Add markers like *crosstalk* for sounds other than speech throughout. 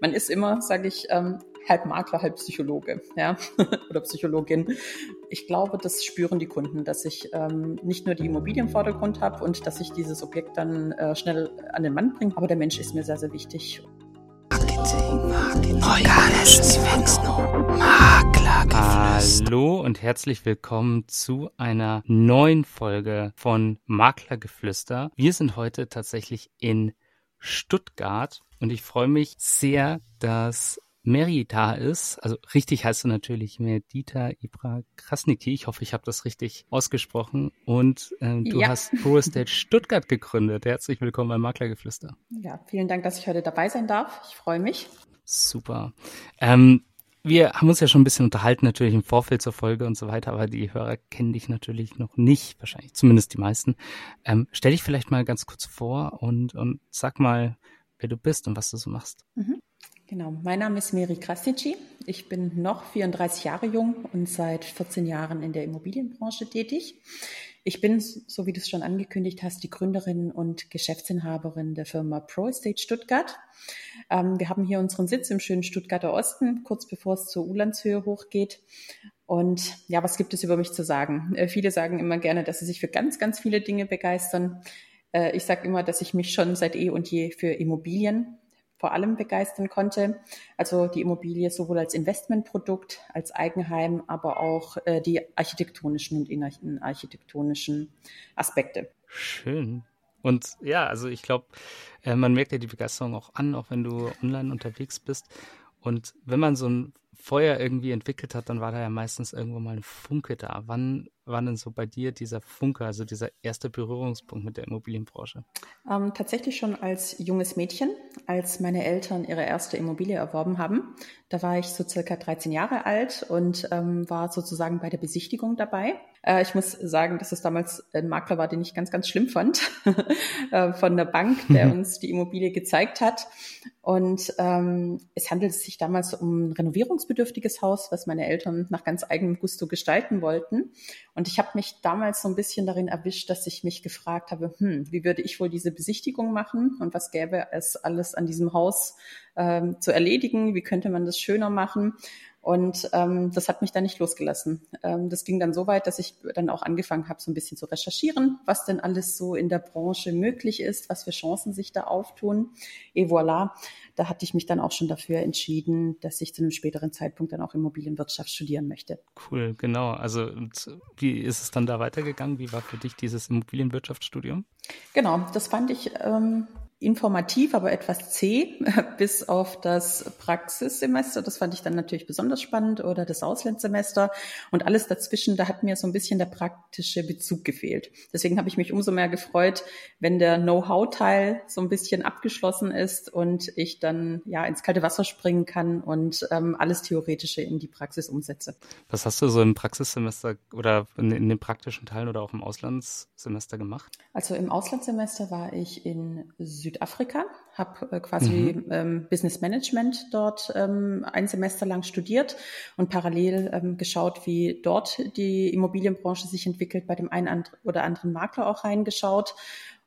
man ist immer, sage ich, ähm, halb Makler, halb Psychologe, ja, *laughs* oder Psychologin. Ich glaube, das spüren die Kunden, dass ich ähm, nicht nur die Immobilie im Vordergrund habe und dass ich dieses Objekt dann äh, schnell an den Mann bringe, aber der Mensch ist mir sehr, sehr wichtig. Organisches Wachstum. Maklergeflüster. Hallo und herzlich willkommen zu einer neuen Folge von Maklergeflüster. Wir sind heute tatsächlich in Stuttgart und ich freue mich sehr, dass Mary da ist. Also richtig heißt du natürlich Medita Ibra Krasniki. Ich hoffe, ich habe das richtig ausgesprochen. Und äh, du ja. hast Pro Estate Stuttgart gegründet. Herzlich willkommen beim Maklergeflüster. Ja, vielen Dank, dass ich heute dabei sein darf. Ich freue mich. Super. Ähm, wir haben uns ja schon ein bisschen unterhalten, natürlich im Vorfeld zur Folge und so weiter, aber die Hörer kennen dich natürlich noch nicht, wahrscheinlich zumindest die meisten. Ähm, stell dich vielleicht mal ganz kurz vor und, und sag mal, wer du bist und was du so machst. Mhm. Genau, mein Name ist Meri Krasnitschi. Ich bin noch 34 Jahre jung und seit 14 Jahren in der Immobilienbranche tätig. Ich bin, so wie du es schon angekündigt hast, die Gründerin und Geschäftsinhaberin der Firma Pro Estate Stuttgart. Ähm, wir haben hier unseren Sitz im schönen Stuttgarter Osten, kurz bevor es zur Ulandshöhe hochgeht. Und ja, was gibt es über mich zu sagen? Äh, viele sagen immer gerne, dass sie sich für ganz, ganz viele Dinge begeistern. Äh, ich sage immer, dass ich mich schon seit eh und je für Immobilien vor allem begeistern konnte. Also die Immobilie sowohl als Investmentprodukt, als Eigenheim, aber auch äh, die architektonischen und innenarchitektonischen Aspekte. Schön. Und ja, also ich glaube, äh, man merkt ja die Begeisterung auch an, auch wenn du online unterwegs bist. Und wenn man so ein Feuer irgendwie entwickelt hat, dann war da ja meistens irgendwo mal ein Funke da. Wann war denn so bei dir dieser Funke, also dieser erste Berührungspunkt mit der Immobilienbranche? Ähm, tatsächlich schon als junges Mädchen, als meine Eltern ihre erste Immobilie erworben haben. Da war ich so circa 13 Jahre alt und ähm, war sozusagen bei der Besichtigung dabei. Äh, ich muss sagen, dass es damals ein Makler war, den ich ganz, ganz schlimm fand, *laughs* äh, von der Bank, der *laughs* uns die Immobilie gezeigt hat. Und ähm, es handelte sich damals um ein renovierungsbedürftiges Haus, was meine Eltern nach ganz eigenem Gusto gestalten wollten. Und ich habe mich damals so ein bisschen darin erwischt, dass ich mich gefragt habe, hm, wie würde ich wohl diese Besichtigung machen und was gäbe es alles an diesem Haus ähm, zu erledigen? Wie könnte man das schöner machen? Und ähm, das hat mich dann nicht losgelassen. Ähm, das ging dann so weit, dass ich dann auch angefangen habe, so ein bisschen zu recherchieren, was denn alles so in der Branche möglich ist, was für Chancen sich da auftun. Et voilà, da hatte ich mich dann auch schon dafür entschieden, dass ich zu einem späteren Zeitpunkt dann auch Immobilienwirtschaft studieren möchte. Cool, genau. Also wie ist es dann da weitergegangen? Wie war für dich dieses Immobilienwirtschaftsstudium? Genau, das fand ich ähm, informativ, aber etwas zäh, *laughs* bis auf das Praxissemester. Das fand ich dann natürlich besonders spannend oder das Auslandssemester und alles dazwischen. Da hat mir so ein bisschen der praktische Bezug gefehlt. Deswegen habe ich mich umso mehr gefreut, wenn der Know-how-Teil so ein bisschen abgeschlossen ist und ich dann ja ins kalte Wasser springen kann und ähm, alles Theoretische in die Praxis umsetze. Was hast du so im Praxissemester oder in, in den praktischen Teilen oder auch im Auslandssemester gemacht? Also im Auslandssemester war ich in Süd Südafrika, habe äh, quasi mhm. ähm, Business Management dort ähm, ein Semester lang studiert und parallel ähm, geschaut, wie dort die Immobilienbranche sich entwickelt, bei dem einen oder anderen Makler auch reingeschaut.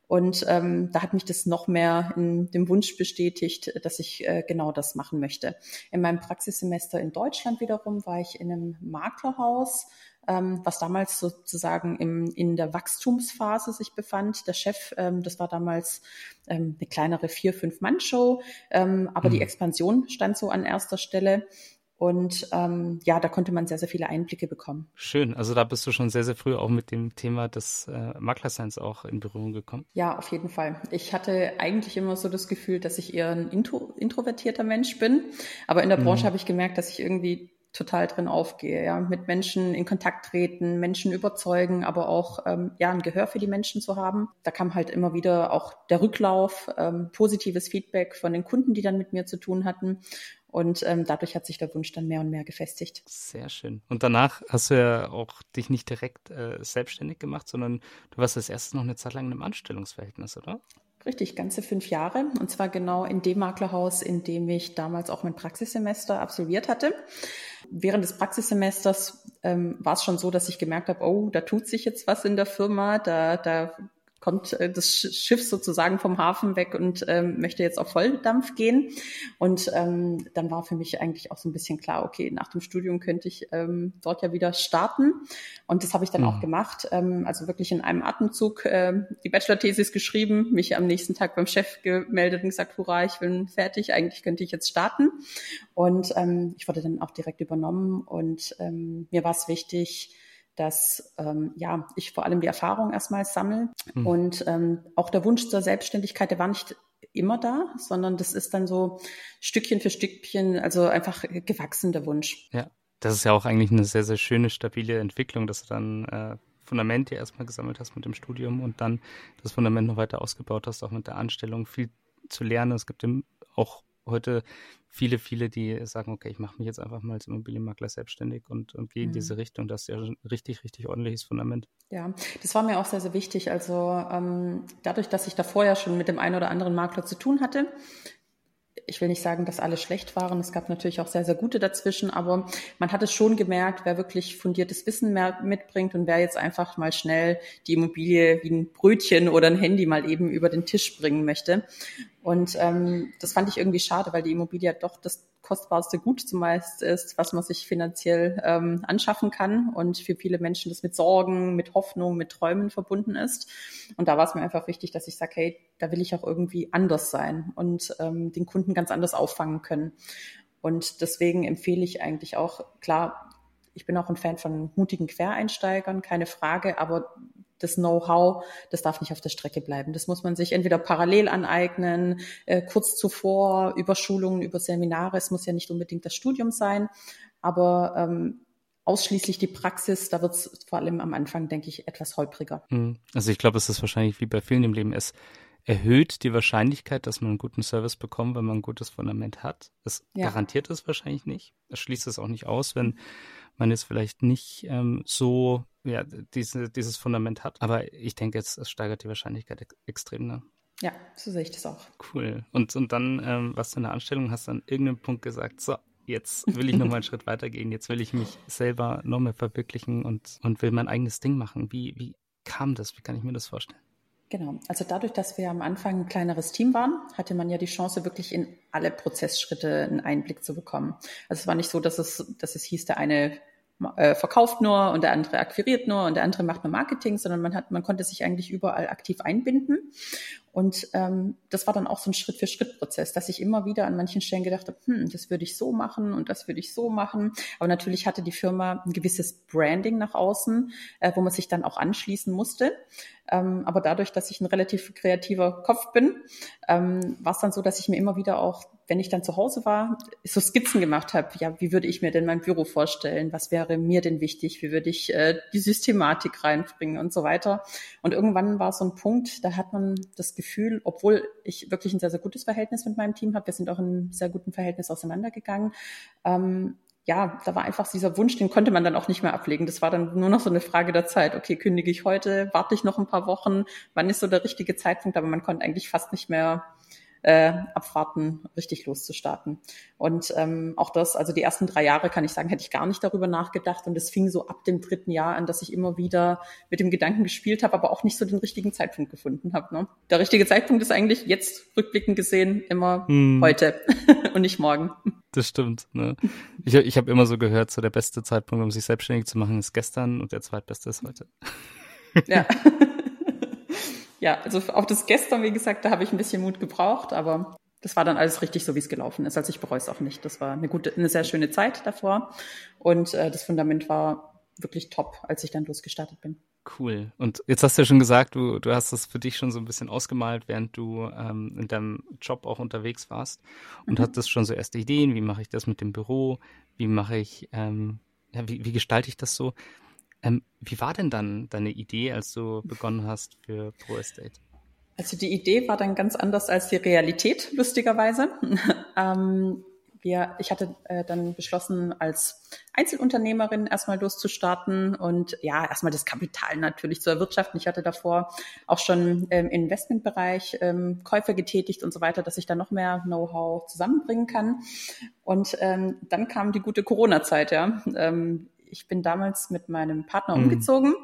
Und ähm, da hat mich das noch mehr in dem Wunsch bestätigt, dass ich äh, genau das machen möchte. In meinem Praxissemester in Deutschland wiederum war ich in einem Maklerhaus, ähm, was damals sozusagen im, in der Wachstumsphase sich befand. Der Chef, ähm, das war damals ähm, eine kleinere vier, fünf Mann-Show, ähm, aber mhm. die Expansion stand so an erster Stelle. Und ähm, ja, da konnte man sehr, sehr viele Einblicke bekommen. Schön. Also da bist du schon sehr, sehr früh auch mit dem Thema des äh, Maklerseins auch in Berührung gekommen. Ja, auf jeden Fall. Ich hatte eigentlich immer so das Gefühl, dass ich eher ein intro, introvertierter Mensch bin. Aber in der mhm. Branche habe ich gemerkt, dass ich irgendwie total drin aufgehe, ja, mit Menschen in Kontakt treten, Menschen überzeugen, aber auch ähm, ja ein Gehör für die Menschen zu haben. Da kam halt immer wieder auch der Rücklauf, ähm, positives Feedback von den Kunden, die dann mit mir zu tun hatten. Und ähm, dadurch hat sich der Wunsch dann mehr und mehr gefestigt. Sehr schön. Und danach hast du ja auch dich nicht direkt äh, selbstständig gemacht, sondern du warst als erstes noch eine Zeit lang in einem Anstellungsverhältnis, oder? Richtig, ganze fünf Jahre. Und zwar genau in dem Maklerhaus, in dem ich damals auch mein Praxissemester absolviert hatte. Während des Praxissemesters ähm, war es schon so, dass ich gemerkt habe, oh, da tut sich jetzt was in der Firma, da, da kommt äh, das Schiff sozusagen vom Hafen weg und ähm, möchte jetzt auf Volldampf gehen. Und ähm, dann war für mich eigentlich auch so ein bisschen klar, okay, nach dem Studium könnte ich ähm, dort ja wieder starten. Und das habe ich dann mhm. auch gemacht. Ähm, also wirklich in einem Atemzug äh, die Bachelor-Thesis geschrieben, mich am nächsten Tag beim Chef gemeldet und gesagt, hurra, ich bin fertig, eigentlich könnte ich jetzt starten. Und ähm, ich wurde dann auch direkt übernommen und ähm, mir war es wichtig, dass ähm, ja ich vor allem die Erfahrung erstmal sammle mhm. und ähm, auch der Wunsch zur Selbstständigkeit, der war nicht immer da, sondern das ist dann so Stückchen für Stückchen, also einfach gewachsen der Wunsch. Ja, das ist ja auch eigentlich eine sehr, sehr schöne, stabile Entwicklung, dass du dann äh, Fundament ja erstmal gesammelt hast mit dem Studium und dann das Fundament noch weiter ausgebaut hast, auch mit der Anstellung viel zu lernen. Es gibt auch heute viele, viele, die sagen, okay, ich mache mich jetzt einfach mal als Immobilienmakler selbstständig und, und gehe in mhm. diese Richtung. Das ist ja ein richtig, richtig ordentliches Fundament. Ja, das war mir auch sehr, sehr wichtig. Also ähm, dadurch, dass ich da vorher schon mit dem einen oder anderen Makler zu tun hatte, ich will nicht sagen, dass alle schlecht waren. Es gab natürlich auch sehr, sehr gute dazwischen, aber man hat es schon gemerkt, wer wirklich fundiertes Wissen mehr mitbringt und wer jetzt einfach mal schnell die Immobilie wie ein Brötchen oder ein Handy mal eben über den Tisch bringen möchte. Und ähm, das fand ich irgendwie schade, weil die Immobilie ja doch das kostbarste Gut zumeist ist, was man sich finanziell ähm, anschaffen kann und für viele Menschen das mit Sorgen, mit Hoffnung, mit Träumen verbunden ist. Und da war es mir einfach wichtig, dass ich sage, hey, da will ich auch irgendwie anders sein und ähm, den Kunden ganz anders auffangen können. Und deswegen empfehle ich eigentlich auch, klar, ich bin auch ein Fan von mutigen Quereinsteigern, keine Frage, aber das Know-how, das darf nicht auf der Strecke bleiben. Das muss man sich entweder parallel aneignen, äh, kurz zuvor, über Schulungen, über Seminare. Es muss ja nicht unbedingt das Studium sein, aber ähm, ausschließlich die Praxis, da wird es vor allem am Anfang, denke ich, etwas holpriger. Hm. Also ich glaube, es ist wahrscheinlich wie bei vielen im Leben. Es erhöht die Wahrscheinlichkeit, dass man einen guten Service bekommt, wenn man ein gutes Fundament hat. Es ja. garantiert es wahrscheinlich nicht. Es schließt es auch nicht aus, wenn man jetzt vielleicht nicht ähm, so ja, diese, dieses Fundament hat. Aber ich denke, es, es steigert die Wahrscheinlichkeit ex extrem. Ne? Ja, so sehe ich das auch. Cool. Und, und dann, ähm, was du in der Anstellung hast, an irgendeinem Punkt gesagt, so, jetzt will ich noch mal einen *laughs* Schritt weitergehen, jetzt will ich mich selber noch mehr verwirklichen und, und will mein eigenes Ding machen. Wie, wie kam das? Wie kann ich mir das vorstellen? Genau. Also dadurch, dass wir am Anfang ein kleineres Team waren, hatte man ja die Chance, wirklich in alle Prozessschritte einen Einblick zu bekommen. Also es war nicht so, dass es, dass es hieß, der eine äh, verkauft nur und der andere akquiriert nur und der andere macht nur Marketing, sondern man hat, man konnte sich eigentlich überall aktiv einbinden. Und ähm, das war dann auch so ein Schritt-für-Schritt-Prozess, dass ich immer wieder an manchen Stellen gedacht habe, hm, das würde ich so machen und das würde ich so machen. Aber natürlich hatte die Firma ein gewisses Branding nach außen, äh, wo man sich dann auch anschließen musste. Ähm, aber dadurch, dass ich ein relativ kreativer Kopf bin, ähm, war es dann so, dass ich mir immer wieder auch wenn ich dann zu Hause war, so Skizzen gemacht habe, ja, wie würde ich mir denn mein Büro vorstellen? Was wäre mir denn wichtig? Wie würde ich äh, die Systematik reinbringen und so weiter? Und irgendwann war so ein Punkt, da hat man das Gefühl, obwohl ich wirklich ein sehr, sehr gutes Verhältnis mit meinem Team habe, wir sind auch in einem sehr guten Verhältnis auseinandergegangen, ähm, ja, da war einfach dieser Wunsch, den konnte man dann auch nicht mehr ablegen. Das war dann nur noch so eine Frage der Zeit. Okay, kündige ich heute, warte ich noch ein paar Wochen, wann ist so der richtige Zeitpunkt? Aber man konnte eigentlich fast nicht mehr äh, abwarten, richtig loszustarten. Und ähm, auch das, also die ersten drei Jahre kann ich sagen, hätte ich gar nicht darüber nachgedacht. Und es fing so ab dem dritten Jahr an, dass ich immer wieder mit dem Gedanken gespielt habe, aber auch nicht so den richtigen Zeitpunkt gefunden habe. Ne? Der richtige Zeitpunkt ist eigentlich jetzt rückblickend gesehen immer hm. heute *laughs* und nicht morgen. Das stimmt. Ne? Ich, ich habe immer so gehört, so der beste Zeitpunkt, um sich selbstständig zu machen, ist gestern und der zweitbeste ist heute. Ja. *laughs* ja, also auch das gestern, wie gesagt, da habe ich ein bisschen Mut gebraucht, aber das war dann alles richtig so, wie es gelaufen ist. Also ich bereue es auch nicht. Das war eine gute, eine sehr schöne Zeit davor. Und äh, das Fundament war wirklich top, als ich dann losgestartet bin. Cool. Und jetzt hast du ja schon gesagt, du, du hast das für dich schon so ein bisschen ausgemalt, während du ähm, in deinem Job auch unterwegs warst und mhm. hattest schon so erste Ideen, wie mache ich das mit dem Büro, wie mache ich, ähm, ja, wie, wie gestalte ich das so? Ähm, wie war denn dann deine Idee, als du begonnen hast für Pro Estate? Also die Idee war dann ganz anders als die Realität, lustigerweise. *laughs* ähm, wir, ich hatte äh, dann beschlossen, als Einzelunternehmerin erstmal loszustarten und ja, erstmal das Kapital natürlich zu erwirtschaften. Ich hatte davor auch schon im Investmentbereich ähm, Käufe getätigt und so weiter, dass ich da noch mehr Know-how zusammenbringen kann. Und ähm, dann kam die gute Corona-Zeit, ja. Ähm, ich bin damals mit meinem Partner mhm. umgezogen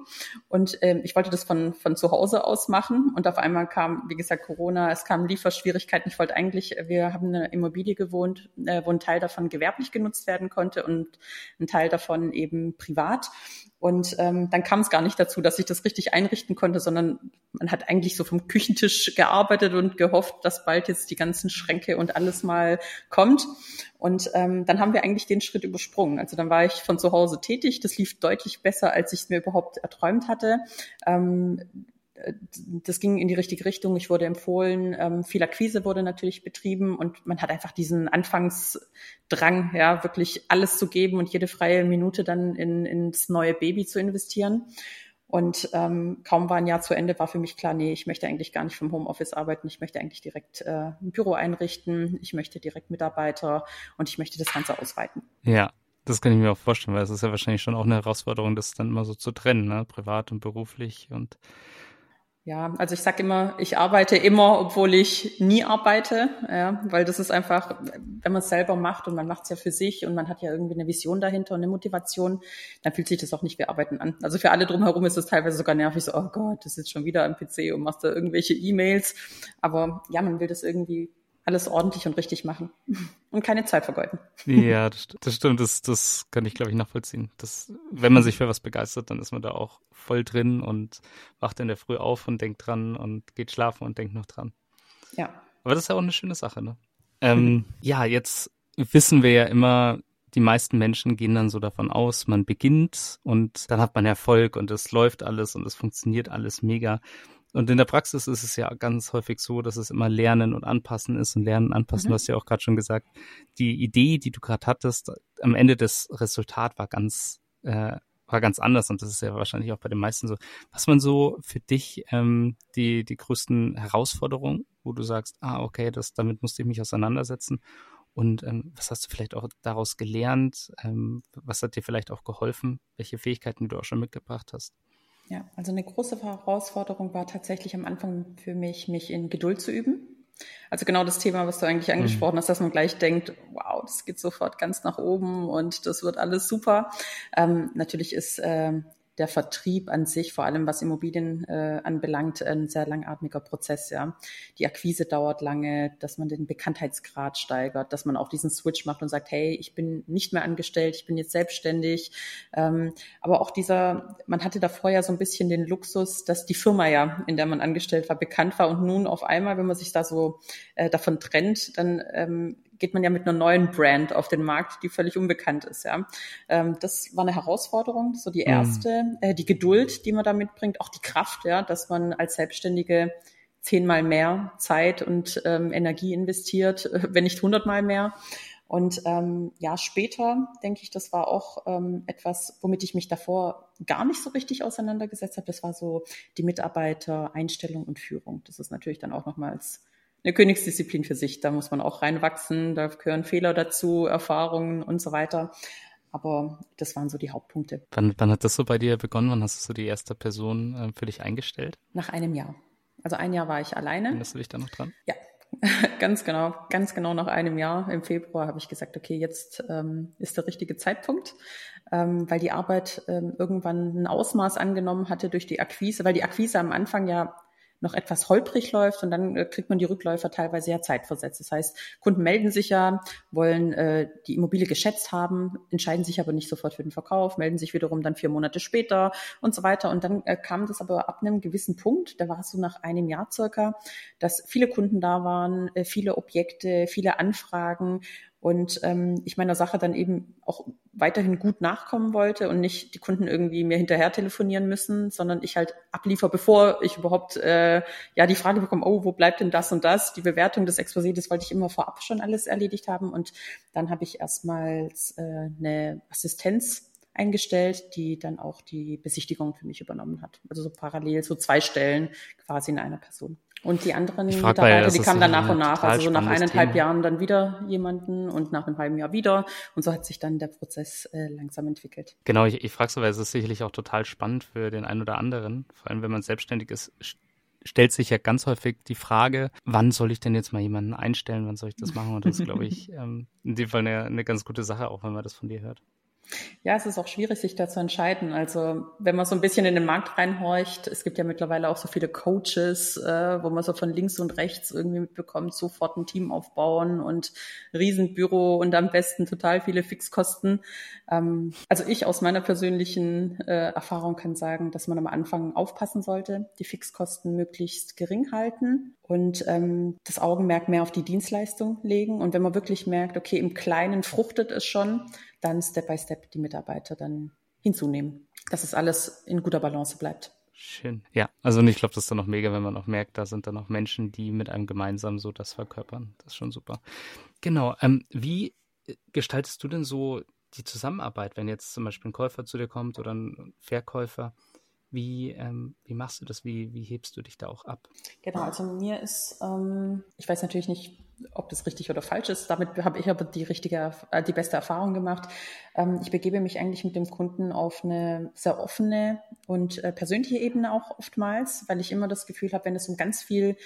und ähm, ich wollte das von, von zu Hause aus machen und auf einmal kam, wie gesagt, Corona, es kamen Lieferschwierigkeiten. Ich wollte eigentlich, wir haben eine Immobilie gewohnt, äh, wo ein Teil davon gewerblich genutzt werden konnte und ein Teil davon eben privat. Und ähm, dann kam es gar nicht dazu, dass ich das richtig einrichten konnte, sondern man hat eigentlich so vom Küchentisch gearbeitet und gehofft, dass bald jetzt die ganzen Schränke und alles mal kommt. Und ähm, dann haben wir eigentlich den Schritt übersprungen. Also dann war ich von zu Hause tätig. Das lief deutlich besser, als ich es mir überhaupt erträumt hatte. Ähm, das ging in die richtige Richtung. Ich wurde empfohlen, ähm, viel Akquise wurde natürlich betrieben und man hat einfach diesen Anfangsdrang, ja, wirklich alles zu geben und jede freie Minute dann in, ins neue Baby zu investieren. Und ähm, kaum war ein Jahr zu Ende, war für mich klar, nee, ich möchte eigentlich gar nicht vom Homeoffice arbeiten. Ich möchte eigentlich direkt äh, ein Büro einrichten. Ich möchte direkt Mitarbeiter und ich möchte das Ganze ausweiten. Ja, das kann ich mir auch vorstellen, weil es ist ja wahrscheinlich schon auch eine Herausforderung, das dann immer so zu trennen, ne? privat und beruflich und ja, also ich sage immer, ich arbeite immer, obwohl ich nie arbeite, ja, weil das ist einfach, wenn man es selber macht und man macht es ja für sich und man hat ja irgendwie eine Vision dahinter und eine Motivation, dann fühlt sich das auch nicht wie Arbeiten an. Also für alle drumherum ist es teilweise sogar nervig, so, oh Gott, das ist jetzt schon wieder am PC und machst da irgendwelche E-Mails. Aber ja, man will das irgendwie alles ordentlich und richtig machen *laughs* und keine Zeit vergeuden. Ja, das, das stimmt. Das, das kann ich, glaube ich, nachvollziehen. Das, wenn man sich für was begeistert, dann ist man da auch voll drin und wacht in der Früh auf und denkt dran und geht schlafen und denkt noch dran. Ja. Aber das ist ja auch eine schöne Sache, ne? Ähm, *laughs* ja, jetzt wissen wir ja immer, die meisten Menschen gehen dann so davon aus, man beginnt und dann hat man Erfolg und es läuft alles und es funktioniert alles mega. Und in der Praxis ist es ja ganz häufig so, dass es immer Lernen und Anpassen ist und Lernen und Anpassen. Mhm. Du hast ja auch gerade schon gesagt, die Idee, die du gerade hattest, am Ende des Resultat war ganz äh, war ganz anders und das ist ja wahrscheinlich auch bei den meisten so. Was man so für dich ähm, die die größten Herausforderungen, wo du sagst, ah okay, das damit musste ich mich auseinandersetzen und ähm, was hast du vielleicht auch daraus gelernt? Ähm, was hat dir vielleicht auch geholfen? Welche Fähigkeiten du auch schon mitgebracht hast? Ja, also eine große Herausforderung war tatsächlich am Anfang für mich, mich in Geduld zu üben. Also genau das Thema, was du eigentlich angesprochen mhm. hast, dass man gleich denkt, wow, das geht sofort ganz nach oben und das wird alles super. Ähm, natürlich ist äh, der Vertrieb an sich, vor allem was Immobilien äh, anbelangt, ein sehr langatmiger Prozess. Ja, die Akquise dauert lange, dass man den Bekanntheitsgrad steigert, dass man auch diesen Switch macht und sagt, hey, ich bin nicht mehr angestellt, ich bin jetzt selbstständig. Ähm, aber auch dieser, man hatte davor ja so ein bisschen den Luxus, dass die Firma ja, in der man angestellt war, bekannt war und nun auf einmal, wenn man sich da so äh, davon trennt, dann ähm, geht man ja mit einer neuen Brand auf den Markt, die völlig unbekannt ist. Ja, ähm, das war eine Herausforderung, so die mhm. erste, mhm. äh, die Geduld, die man da mitbringt, auch die Kraft, ja, dass man als Selbstständige zehnmal mehr Zeit und ähm, Energie investiert, *laughs* wenn nicht hundertmal mehr. Und ähm, ja, später denke ich, das war auch ähm, etwas, womit ich mich davor gar nicht so richtig auseinandergesetzt habe. Das war so die Mitarbeiter, Einstellung und Führung. Das ist natürlich dann auch nochmals eine Königsdisziplin für sich. Da muss man auch reinwachsen, da gehören Fehler dazu, Erfahrungen und so weiter. Aber das waren so die Hauptpunkte. Wann, wann hat das so bei dir begonnen? Wann hast du so die erste Person äh, für dich eingestellt? Nach einem Jahr. Also ein Jahr war ich alleine. Erinnerst du dich da noch dran? Ja, *laughs* ganz genau. Ganz genau nach einem Jahr im Februar habe ich gesagt, okay, jetzt ähm, ist der richtige Zeitpunkt, ähm, weil die Arbeit ähm, irgendwann ein Ausmaß angenommen hatte durch die Akquise, weil die Akquise am Anfang ja noch etwas holprig läuft und dann äh, kriegt man die Rückläufer teilweise ja zeitversetzt. Das heißt, Kunden melden sich ja, wollen äh, die Immobilie geschätzt haben, entscheiden sich aber nicht sofort für den Verkauf, melden sich wiederum dann vier Monate später und so weiter. Und dann äh, kam das aber ab einem gewissen Punkt, da war es so nach einem Jahr circa, dass viele Kunden da waren, äh, viele Objekte, viele Anfragen und ähm, ich meiner Sache dann eben auch weiterhin gut nachkommen wollte und nicht die Kunden irgendwie mir hinterher telefonieren müssen, sondern ich halt abliefer, bevor ich überhaupt äh, ja die Frage bekomme, oh, wo bleibt denn das und das? Die Bewertung des Exposés, das wollte ich immer vorab schon alles erledigt haben und dann habe ich erstmals äh, eine Assistenz eingestellt, die dann auch die Besichtigung für mich übernommen hat. Also so parallel, so zwei Stellen quasi in einer Person. Und die anderen Mitarbeiter, die kamen dann nach und nach, also so nach eineinhalb Thema. Jahren dann wieder jemanden und nach einem halben Jahr wieder. Und so hat sich dann der Prozess äh, langsam entwickelt. Genau, ich, ich frage so, weil es ist sicherlich auch total spannend für den einen oder anderen. Vor allem, wenn man selbstständig ist, stellt sich ja ganz häufig die Frage, wann soll ich denn jetzt mal jemanden einstellen, wann soll ich das machen? Und das ist, glaube ich, *laughs* ähm, in dem Fall eine, eine ganz gute Sache, auch wenn man das von dir hört. Ja, es ist auch schwierig, sich da zu entscheiden. Also wenn man so ein bisschen in den Markt reinhorcht, es gibt ja mittlerweile auch so viele Coaches, äh, wo man so von links und rechts irgendwie mitbekommt, sofort ein Team aufbauen und Riesenbüro und am besten total viele Fixkosten. Ähm, also ich aus meiner persönlichen äh, Erfahrung kann sagen, dass man am Anfang aufpassen sollte, die Fixkosten möglichst gering halten und ähm, das Augenmerk mehr auf die Dienstleistung legen. Und wenn man wirklich merkt, okay, im Kleinen fruchtet es schon, dann Step by Step die Mitarbeiter dann hinzunehmen, dass es alles in guter Balance bleibt. Schön. Ja, also ich glaube, das ist dann noch mega, wenn man auch merkt, da sind dann auch Menschen, die mit einem gemeinsam so das verkörpern. Das ist schon super. Genau. Ähm, wie gestaltest du denn so die Zusammenarbeit, wenn jetzt zum Beispiel ein Käufer zu dir kommt oder ein Verkäufer? Wie, ähm, wie machst du das? Wie, wie hebst du dich da auch ab? Genau, also mir ist, ähm, ich weiß natürlich nicht, ob das richtig oder falsch ist. Damit habe ich aber die richtige, äh, die beste Erfahrung gemacht. Ähm, ich begebe mich eigentlich mit dem Kunden auf eine sehr offene und äh, persönliche Ebene auch oftmals, weil ich immer das Gefühl habe, wenn es um ganz viel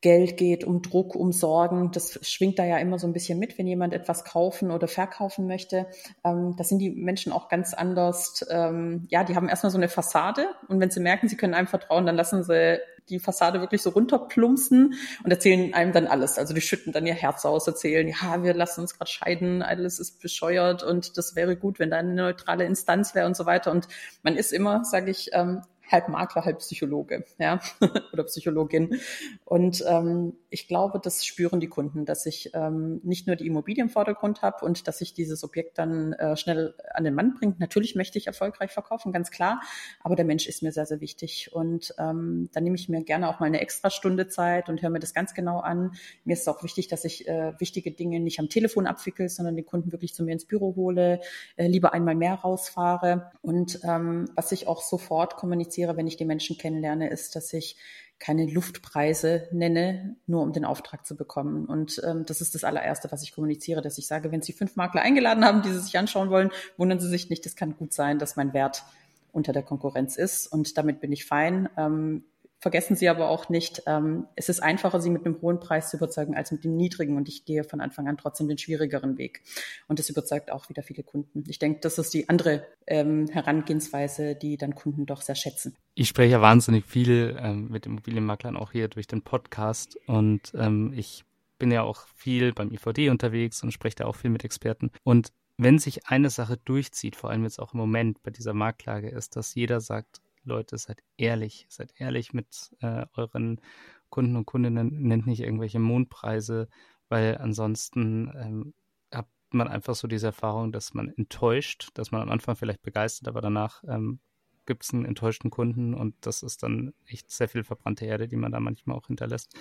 Geld geht, um Druck, um Sorgen. Das schwingt da ja immer so ein bisschen mit, wenn jemand etwas kaufen oder verkaufen möchte. Ähm, da sind die Menschen auch ganz anders. Ähm, ja, die haben erstmal so eine Fassade und wenn sie merken, sie können einem vertrauen, dann lassen sie die Fassade wirklich so runterplumpsen und erzählen einem dann alles. Also die schütten dann ihr Herz aus, erzählen, ja, wir lassen uns gerade scheiden, alles ist bescheuert und das wäre gut, wenn da eine neutrale Instanz wäre und so weiter. Und man ist immer, sage ich, ähm, halb Makler, halb Psychologe, ja, *laughs* oder Psychologin. Und ähm, ich glaube, das spüren die Kunden, dass ich ähm, nicht nur die Immobilie im Vordergrund habe und dass ich dieses Objekt dann äh, schnell an den Mann bringt. Natürlich möchte ich erfolgreich verkaufen, ganz klar, aber der Mensch ist mir sehr, sehr wichtig. Und ähm, dann nehme ich mir gerne auch mal eine extra Stunde Zeit und höre mir das ganz genau an. Mir ist auch wichtig, dass ich äh, wichtige Dinge nicht am Telefon abwickel, sondern den Kunden wirklich zu mir ins Büro hole, äh, lieber einmal mehr rausfahre. Und ähm, was ich auch sofort kommuniziere, kommuniziere, wenn ich die Menschen kennenlerne, ist, dass ich keine Luftpreise nenne, nur um den Auftrag zu bekommen. Und ähm, das ist das allererste, was ich kommuniziere, dass ich sage, wenn Sie fünf Makler eingeladen haben, die Sie sich anschauen wollen, wundern Sie sich nicht, es kann gut sein, dass mein Wert unter der Konkurrenz ist. Und damit bin ich fein. Ähm, Vergessen Sie aber auch nicht, ähm, es ist einfacher, Sie mit einem hohen Preis zu überzeugen als mit dem niedrigen. Und ich gehe von Anfang an trotzdem den schwierigeren Weg. Und das überzeugt auch wieder viele Kunden. Ich denke, das ist die andere ähm, Herangehensweise, die dann Kunden doch sehr schätzen. Ich spreche ja wahnsinnig viel ähm, mit Immobilienmaklern auch hier durch den Podcast. Und ähm, ich bin ja auch viel beim IVD unterwegs und spreche da auch viel mit Experten. Und wenn sich eine Sache durchzieht, vor allem jetzt auch im Moment bei dieser Marktlage, ist, dass jeder sagt, Leute, seid ehrlich, seid ehrlich mit äh, euren Kunden und Kundinnen, nennt nicht irgendwelche Mondpreise, weil ansonsten ähm, hat man einfach so diese Erfahrung, dass man enttäuscht, dass man am Anfang vielleicht begeistert, aber danach ähm, gibt es einen enttäuschten Kunden und das ist dann echt sehr viel verbrannte Erde, die man da manchmal auch hinterlässt.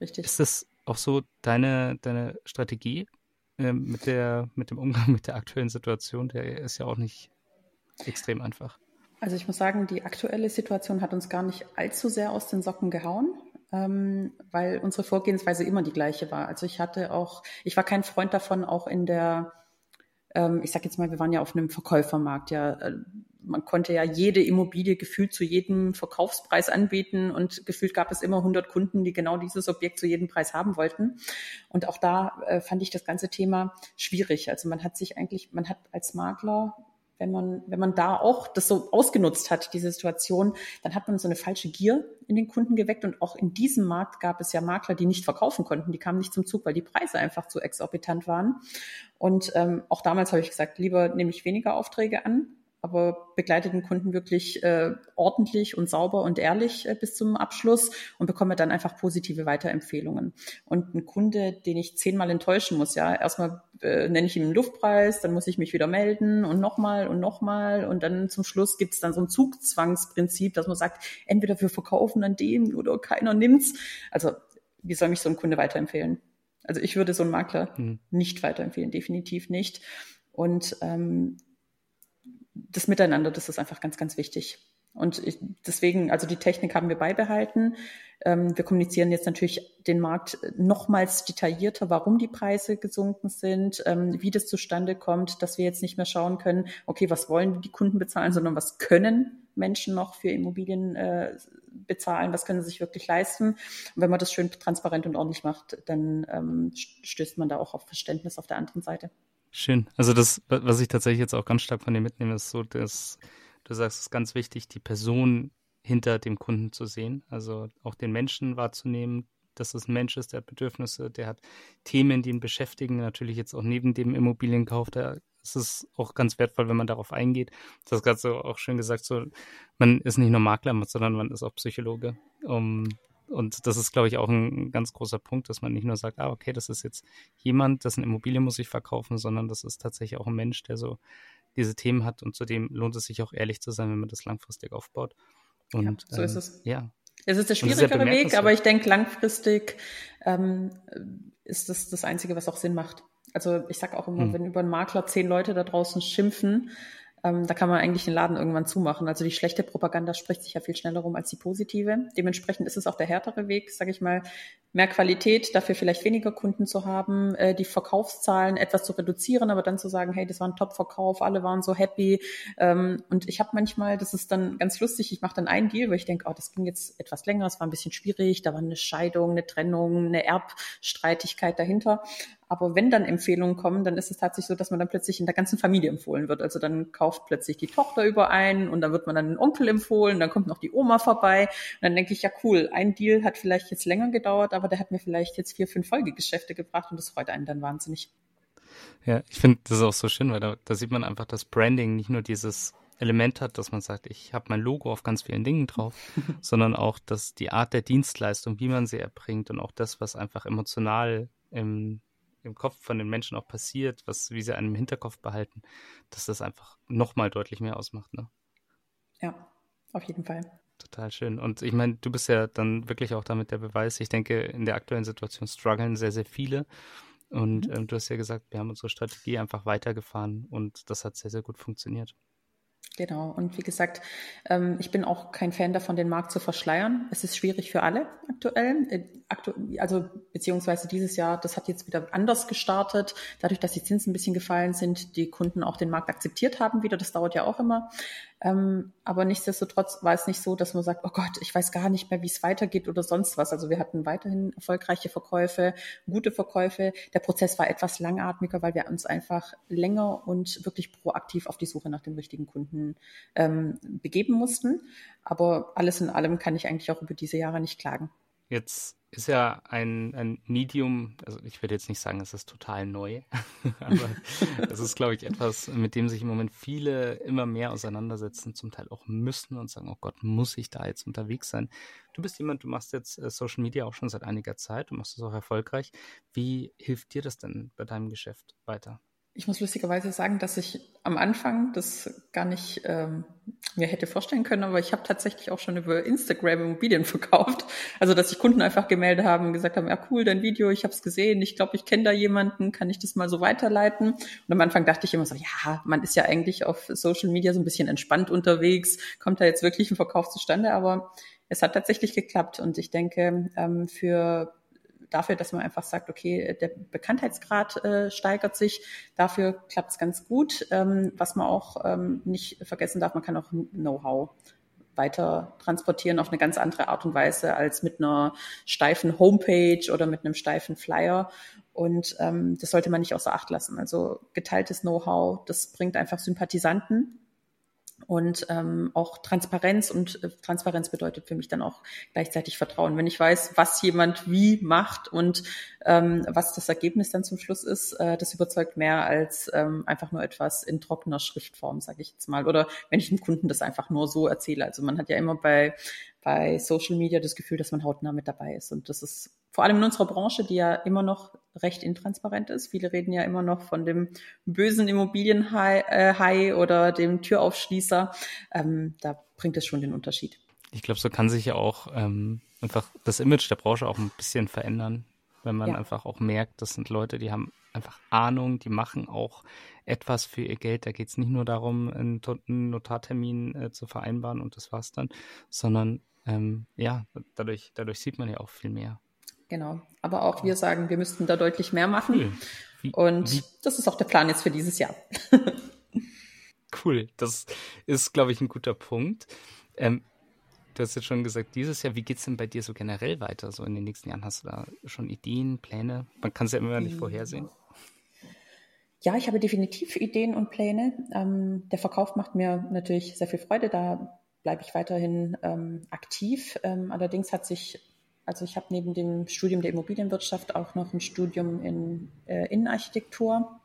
Richtig. Ist das auch so deine, deine Strategie äh, mit, der, mit dem Umgang *laughs* mit der aktuellen Situation? Der ist ja auch nicht extrem einfach. Also ich muss sagen, die aktuelle Situation hat uns gar nicht allzu sehr aus den Socken gehauen, ähm, weil unsere Vorgehensweise immer die gleiche war. Also ich hatte auch, ich war kein Freund davon, auch in der, ähm, ich sage jetzt mal, wir waren ja auf einem Verkäufermarkt, ja, äh, man konnte ja jede Immobilie gefühlt zu jedem Verkaufspreis anbieten und gefühlt gab es immer 100 Kunden, die genau dieses Objekt zu jedem Preis haben wollten. Und auch da äh, fand ich das ganze Thema schwierig. Also man hat sich eigentlich, man hat als Makler wenn man, wenn man da auch das so ausgenutzt hat, diese Situation, dann hat man so eine falsche Gier in den Kunden geweckt. Und auch in diesem Markt gab es ja Makler, die nicht verkaufen konnten. Die kamen nicht zum Zug, weil die Preise einfach zu exorbitant waren. Und ähm, auch damals habe ich gesagt, lieber nehme ich weniger Aufträge an, aber begleite den Kunden wirklich äh, ordentlich und sauber und ehrlich äh, bis zum Abschluss und bekomme dann einfach positive Weiterempfehlungen. Und ein Kunde, den ich zehnmal enttäuschen muss, ja, erstmal äh, nenne ich ihm einen Luftpreis, dann muss ich mich wieder melden und nochmal und nochmal und dann zum Schluss gibt es dann so ein Zugzwangsprinzip, dass man sagt, entweder wir verkaufen an dem oder keiner nimmt's. Also wie soll mich so ein Kunde weiterempfehlen? Also ich würde so einen Makler hm. nicht weiterempfehlen, definitiv nicht. Und ähm, das Miteinander, das ist einfach ganz, ganz wichtig. Und ich, deswegen, also die Technik haben wir beibehalten. Ähm, wir kommunizieren jetzt natürlich den Markt nochmals detaillierter, warum die Preise gesunken sind, ähm, wie das zustande kommt, dass wir jetzt nicht mehr schauen können, okay, was wollen die Kunden bezahlen, sondern was können Menschen noch für Immobilien äh, bezahlen, was können sie sich wirklich leisten. Und wenn man das schön transparent und ordentlich macht, dann ähm, stößt man da auch auf Verständnis auf der anderen Seite. Schön. Also das, was ich tatsächlich jetzt auch ganz stark von dir mitnehme, ist so, dass du sagst, es ist ganz wichtig, die Person hinter dem Kunden zu sehen, also auch den Menschen wahrzunehmen, dass es ein Mensch ist, der hat Bedürfnisse, der hat Themen, die ihn beschäftigen, natürlich jetzt auch neben dem Immobilienkauf, da ist es auch ganz wertvoll, wenn man darauf eingeht. Du hast gerade so auch schön gesagt, so, man ist nicht nur Makler, sondern man ist auch Psychologe. Um, und das ist, glaube ich, auch ein ganz großer Punkt, dass man nicht nur sagt, ah, okay, das ist jetzt jemand, dessen Immobilie muss ich verkaufen, sondern das ist tatsächlich auch ein Mensch, der so diese Themen hat und zudem lohnt es sich auch ehrlich zu sein, wenn man das langfristig aufbaut. Und, ja, so ähm, ist es. Ja. Es ist der schwierigere Weg, aber ich denke, langfristig ähm, ist das das Einzige, was auch Sinn macht. Also ich sage auch immer, hm. wenn über einen Makler zehn Leute da draußen schimpfen, ähm, da kann man eigentlich den Laden irgendwann zumachen. Also die schlechte Propaganda spricht sich ja viel schneller rum als die positive. Dementsprechend ist es auch der härtere Weg, sage ich mal, mehr Qualität, dafür vielleicht weniger Kunden zu haben, äh, die Verkaufszahlen etwas zu reduzieren, aber dann zu sagen, hey, das war ein Top-Verkauf, alle waren so happy. Ähm, und ich habe manchmal, das ist dann ganz lustig, ich mache dann einen Deal, wo ich denke, oh, das ging jetzt etwas länger, es war ein bisschen schwierig, da war eine Scheidung, eine Trennung, eine Erbstreitigkeit dahinter. Aber wenn dann Empfehlungen kommen, dann ist es tatsächlich so, dass man dann plötzlich in der ganzen Familie empfohlen wird. Also dann kauft plötzlich die Tochter überein und dann wird man dann den Onkel empfohlen, dann kommt noch die Oma vorbei. Und dann denke ich, ja cool, ein Deal hat vielleicht jetzt länger gedauert, aber der hat mir vielleicht jetzt vier, fünf Folgegeschäfte gebracht und das freut einen dann wahnsinnig. Ja, ich finde das auch so schön, weil da, da sieht man einfach, dass Branding nicht nur dieses Element hat, dass man sagt, ich habe mein Logo auf ganz vielen Dingen drauf, *laughs* sondern auch, dass die Art der Dienstleistung, wie man sie erbringt und auch das, was einfach emotional im im Kopf von den Menschen auch passiert, was, wie sie einen im Hinterkopf behalten, dass das einfach nochmal deutlich mehr ausmacht. Ne? Ja, auf jeden Fall. Total schön. Und ich meine, du bist ja dann wirklich auch damit der Beweis. Ich denke, in der aktuellen Situation strugglen sehr, sehr viele. Und mhm. ähm, du hast ja gesagt, wir haben unsere Strategie einfach weitergefahren und das hat sehr, sehr gut funktioniert. Genau. Und wie gesagt, ähm, ich bin auch kein Fan davon, den Markt zu verschleiern. Es ist schwierig für alle aktuell. Äh, also beziehungsweise dieses Jahr, das hat jetzt wieder anders gestartet. Dadurch, dass die Zinsen ein bisschen gefallen sind, die Kunden auch den Markt akzeptiert haben wieder. Das dauert ja auch immer. Ähm, aber nichtsdestotrotz war es nicht so, dass man sagt, oh Gott, ich weiß gar nicht mehr, wie es weitergeht oder sonst was. Also wir hatten weiterhin erfolgreiche Verkäufe, gute Verkäufe. Der Prozess war etwas langatmiger, weil wir uns einfach länger und wirklich proaktiv auf die Suche nach den richtigen Kunden ähm, begeben mussten. Aber alles in allem kann ich eigentlich auch über diese Jahre nicht klagen. Jetzt ist ja ein, ein Medium, also ich würde jetzt nicht sagen, es ist total neu, *laughs* aber *laughs* es ist, glaube ich, etwas, mit dem sich im Moment viele immer mehr auseinandersetzen, zum Teil auch müssen und sagen, oh Gott, muss ich da jetzt unterwegs sein? Du bist jemand, du machst jetzt äh, Social Media auch schon seit einiger Zeit, du machst es auch erfolgreich. Wie hilft dir das denn bei deinem Geschäft weiter? Ich muss lustigerweise sagen, dass ich am Anfang das gar nicht ähm, mir hätte vorstellen können, aber ich habe tatsächlich auch schon über Instagram Immobilien *laughs* verkauft. Also dass sich Kunden einfach gemeldet haben und gesagt haben, ja cool, dein Video, ich habe es gesehen, ich glaube, ich kenne da jemanden, kann ich das mal so weiterleiten? Und am Anfang dachte ich immer so, ja, man ist ja eigentlich auf Social Media so ein bisschen entspannt unterwegs, kommt da jetzt wirklich ein Verkauf zustande, aber es hat tatsächlich geklappt und ich denke, ähm, für dafür, dass man einfach sagt, okay, der Bekanntheitsgrad äh, steigert sich. Dafür klappt es ganz gut. Ähm, was man auch ähm, nicht vergessen darf, man kann auch Know-how weiter transportieren auf eine ganz andere Art und Weise als mit einer steifen Homepage oder mit einem steifen Flyer. Und ähm, das sollte man nicht außer Acht lassen. Also geteiltes Know-how, das bringt einfach Sympathisanten und ähm, auch Transparenz und äh, Transparenz bedeutet für mich dann auch gleichzeitig Vertrauen. Wenn ich weiß, was jemand wie macht und ähm, was das Ergebnis dann zum Schluss ist, äh, das überzeugt mehr als ähm, einfach nur etwas in trockener Schriftform, sage ich jetzt mal. Oder wenn ich dem Kunden das einfach nur so erzähle. Also man hat ja immer bei bei Social Media das Gefühl, dass man hautnah mit dabei ist. Und das ist vor allem in unserer Branche, die ja immer noch recht intransparent ist. Viele reden ja immer noch von dem bösen Immobilienhai äh, oder dem Türaufschließer. Ähm, da bringt es schon den Unterschied. Ich glaube, so kann sich ja auch ähm, einfach das Image der Branche auch ein bisschen verändern, wenn man ja. einfach auch merkt, das sind Leute, die haben einfach Ahnung, die machen auch etwas für ihr Geld. Da geht es nicht nur darum, einen, einen Notartermin äh, zu vereinbaren und das war's dann, sondern ähm, ja, dadurch, dadurch sieht man ja auch viel mehr. Genau. Aber auch wir sagen, wir müssten da deutlich mehr machen. Cool. Und das ist auch der Plan jetzt für dieses Jahr. *laughs* cool. Das ist, glaube ich, ein guter Punkt. Ähm, du hast jetzt schon gesagt, dieses Jahr, wie geht es denn bei dir so generell weiter? So in den nächsten Jahren hast du da schon Ideen, Pläne? Man kann es ja immer nicht vorhersehen. Ja, ich habe definitiv Ideen und Pläne. Ähm, der Verkauf macht mir natürlich sehr viel Freude. Da bleibe ich weiterhin ähm, aktiv. Ähm, allerdings hat sich, also ich habe neben dem Studium der Immobilienwirtschaft auch noch ein Studium in äh, Innenarchitektur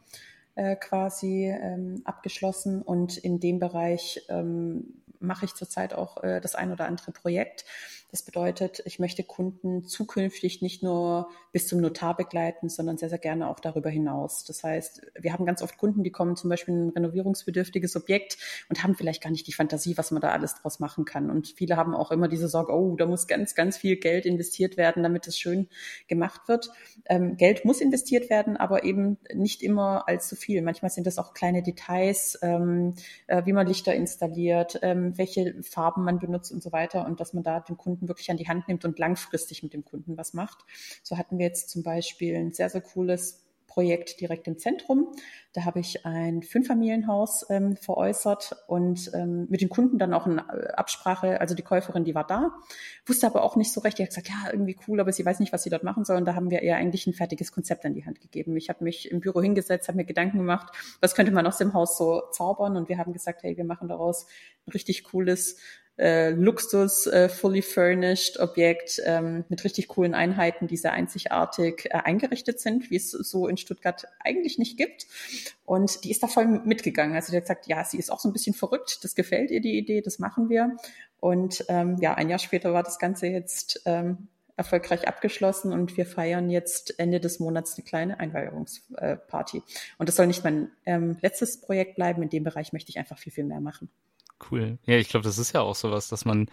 äh, quasi ähm, abgeschlossen. Und in dem Bereich ähm, mache ich zurzeit auch äh, das ein oder andere Projekt. Das bedeutet, ich möchte Kunden zukünftig nicht nur bis zum Notar begleiten, sondern sehr, sehr gerne auch darüber hinaus. Das heißt, wir haben ganz oft Kunden, die kommen zum Beispiel in ein renovierungsbedürftiges Objekt und haben vielleicht gar nicht die Fantasie, was man da alles draus machen kann. Und viele haben auch immer diese Sorge, oh, da muss ganz, ganz viel Geld investiert werden, damit es schön gemacht wird. Ähm, Geld muss investiert werden, aber eben nicht immer allzu viel. Manchmal sind das auch kleine Details, ähm, äh, wie man Lichter installiert, ähm, welche Farben man benutzt und so weiter und dass man da den Kunden Kunden wirklich an die Hand nimmt und langfristig mit dem Kunden was macht. So hatten wir jetzt zum Beispiel ein sehr, sehr cooles Projekt direkt im Zentrum. Da habe ich ein Fünffamilienhaus ähm, veräußert und ähm, mit den Kunden dann auch eine Absprache, also die Käuferin, die war da, wusste aber auch nicht so recht, die hat gesagt, ja, irgendwie cool, aber sie weiß nicht, was sie dort machen soll. Und da haben wir ihr eigentlich ein fertiges Konzept an die Hand gegeben. Ich habe mich im Büro hingesetzt, habe mir Gedanken gemacht, was könnte man aus dem Haus so zaubern und wir haben gesagt, hey, wir machen daraus ein richtig cooles äh, Luxus, äh, fully furnished Objekt ähm, mit richtig coolen Einheiten, die sehr einzigartig äh, eingerichtet sind, wie es so in Stuttgart eigentlich nicht gibt. Und die ist da voll mitgegangen. Also die hat gesagt, ja, sie ist auch so ein bisschen verrückt, das gefällt ihr die Idee, das machen wir. Und ähm, ja, ein Jahr später war das Ganze jetzt ähm, erfolgreich abgeschlossen und wir feiern jetzt Ende des Monats eine kleine Einweihungsparty. Und das soll nicht mein ähm, letztes Projekt bleiben. In dem Bereich möchte ich einfach viel, viel mehr machen. Cool. Ja, ich glaube, das ist ja auch sowas, dass man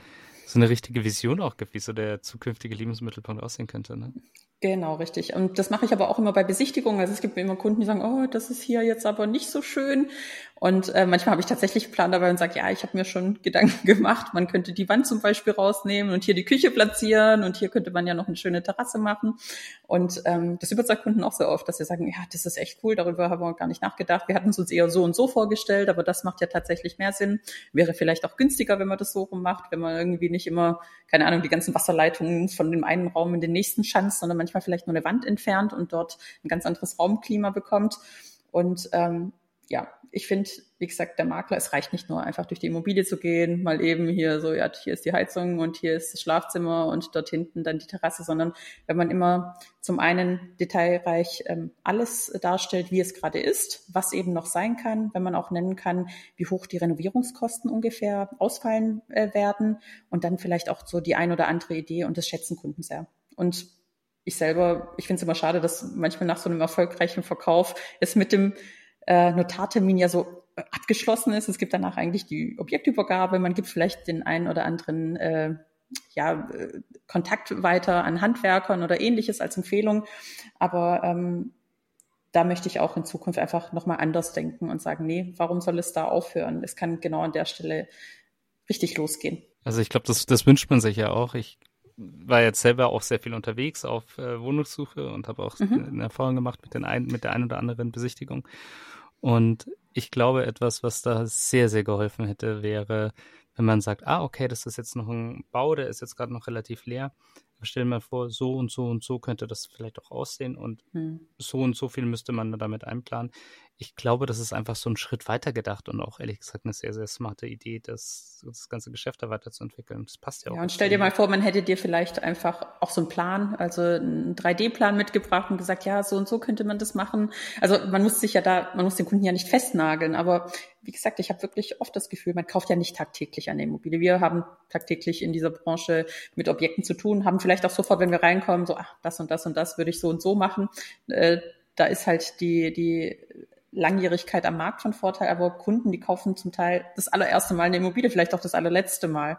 so eine richtige Vision auch gibt, wie so der zukünftige Lebensmittelpunkt aussehen könnte. Ne? Genau, richtig. Und das mache ich aber auch immer bei Besichtigungen. Also es gibt immer Kunden, die sagen, oh, das ist hier jetzt aber nicht so schön. Und äh, manchmal habe ich tatsächlich einen Plan dabei und sage, ja, ich habe mir schon *laughs* Gedanken gemacht, man könnte die Wand zum Beispiel rausnehmen und hier die Küche platzieren und hier könnte man ja noch eine schöne Terrasse machen. Und ähm, das überzeugt Kunden auch so oft, dass sie sagen, ja, das ist echt cool, darüber haben wir gar nicht nachgedacht. Wir hatten es uns eher so und so vorgestellt, aber das macht ja tatsächlich mehr Sinn. Wäre vielleicht auch günstiger, wenn man das so rum macht, wenn man irgendwie nicht immer, keine Ahnung, die ganzen Wasserleitungen von dem einen Raum in den nächsten schanzt, sondern manchmal vielleicht nur eine Wand entfernt und dort ein ganz anderes Raumklima bekommt. Und ähm, ja, ich finde, wie gesagt, der Makler, es reicht nicht nur einfach durch die Immobilie zu gehen, mal eben hier so, ja, hier ist die Heizung und hier ist das Schlafzimmer und dort hinten dann die Terrasse, sondern wenn man immer zum einen detailreich ähm, alles darstellt, wie es gerade ist, was eben noch sein kann, wenn man auch nennen kann, wie hoch die Renovierungskosten ungefähr ausfallen äh, werden und dann vielleicht auch so die ein oder andere Idee und das schätzen Kunden sehr. Und ich selber, ich finde es immer schade, dass manchmal nach so einem erfolgreichen Verkauf es mit dem äh, Notartermin ja so äh, abgeschlossen ist. Es gibt danach eigentlich die Objektübergabe. Man gibt vielleicht den einen oder anderen äh, ja, äh, Kontakt weiter an Handwerkern oder ähnliches als Empfehlung. Aber ähm, da möchte ich auch in Zukunft einfach nochmal anders denken und sagen, nee, warum soll es da aufhören? Es kann genau an der Stelle richtig losgehen. Also ich glaube, das, das wünscht man sich ja auch. Ich war jetzt selber auch sehr viel unterwegs auf äh, Wohnungssuche und habe auch mhm. eine Erfahrung gemacht mit, den ein, mit der ein oder anderen Besichtigung. Und ich glaube, etwas, was da sehr, sehr geholfen hätte, wäre, wenn man sagt, ah, okay, das ist jetzt noch ein Bau, der ist jetzt gerade noch relativ leer. Stell dir mal vor, so und so und so könnte das vielleicht auch aussehen und hm. so und so viel müsste man damit einplanen ich glaube, das ist einfach so ein Schritt weiter gedacht und auch ehrlich gesagt eine sehr, sehr smarte Idee, das, das ganze Geschäft da weiterzuentwickeln. Das passt ja auch. Ja, und stell dir mal vor, man hätte dir vielleicht einfach auch so einen Plan, also einen 3D-Plan mitgebracht und gesagt, ja, so und so könnte man das machen. Also man muss sich ja da, man muss den Kunden ja nicht festnageln, aber wie gesagt, ich habe wirklich oft das Gefühl, man kauft ja nicht tagtäglich eine Immobilie. Wir haben tagtäglich in dieser Branche mit Objekten zu tun, haben vielleicht auch sofort, wenn wir reinkommen, so, ach, das und das und das würde ich so und so machen. Äh, da ist halt die, die Langjährigkeit am Markt von Vorteil, aber Kunden, die kaufen zum Teil das allererste Mal eine Immobilie, vielleicht auch das allerletzte Mal.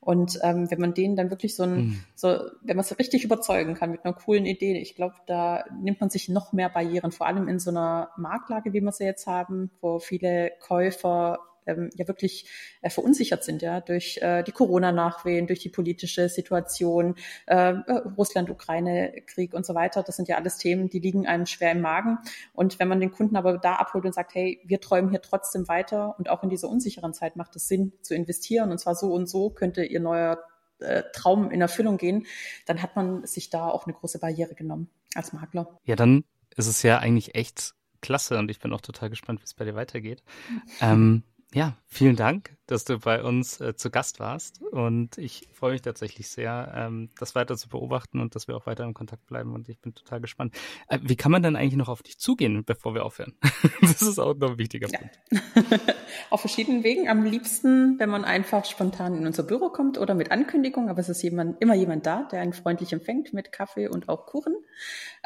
Und ähm, wenn man denen dann wirklich so ein, mhm. so, wenn man es richtig überzeugen kann mit einer coolen Idee, ich glaube, da nimmt man sich noch mehr Barrieren, vor allem in so einer Marktlage, wie wir sie jetzt haben, wo viele Käufer ähm, ja wirklich äh, verunsichert sind, ja, durch äh, die Corona-Nachwehen, durch die politische Situation, äh, äh, Russland-Ukraine-Krieg und so weiter. Das sind ja alles Themen, die liegen einem schwer im Magen. Und wenn man den Kunden aber da abholt und sagt, hey, wir träumen hier trotzdem weiter und auch in dieser unsicheren Zeit macht es Sinn zu investieren und zwar so und so könnte ihr neuer äh, Traum in Erfüllung gehen, dann hat man sich da auch eine große Barriere genommen als Makler. Ja, dann ist es ja eigentlich echt klasse und ich bin auch total gespannt, wie es bei dir weitergeht. *laughs* ähm, ja, vielen Dank, dass du bei uns äh, zu Gast warst. Und ich freue mich tatsächlich sehr, ähm, das weiter zu beobachten und dass wir auch weiter in Kontakt bleiben. Und ich bin total gespannt. Äh, wie kann man dann eigentlich noch auf dich zugehen, bevor wir aufhören? *laughs* das ist auch noch ein wichtiger ja. Punkt. *laughs* auf verschiedenen Wegen. Am liebsten, wenn man einfach spontan in unser Büro kommt oder mit Ankündigung. Aber es ist jemand, immer jemand da, der einen freundlich empfängt mit Kaffee und auch Kuchen.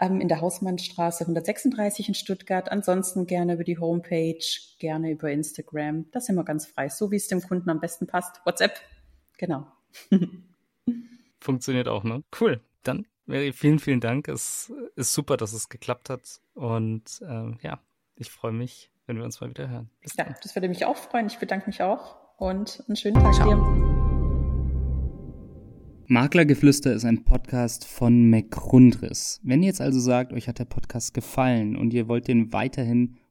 Ähm, in der Hausmannstraße 136 in Stuttgart. Ansonsten gerne über die Homepage, gerne über Instagram. Das sind wir ganz frei so wie es dem Kunden am besten passt. WhatsApp, genau. *laughs* Funktioniert auch, ne? Cool. Dann, Mary, vielen, vielen Dank. Es ist super, dass es geklappt hat. Und ähm, ja, ich freue mich, wenn wir uns mal wieder hören. Bis ja, dann. das würde mich auch freuen. Ich bedanke mich auch und einen schönen Tag Ciao. dir. Maklergeflüster ist ein Podcast von McRundris. Wenn ihr jetzt also sagt, euch hat der Podcast gefallen und ihr wollt den weiterhin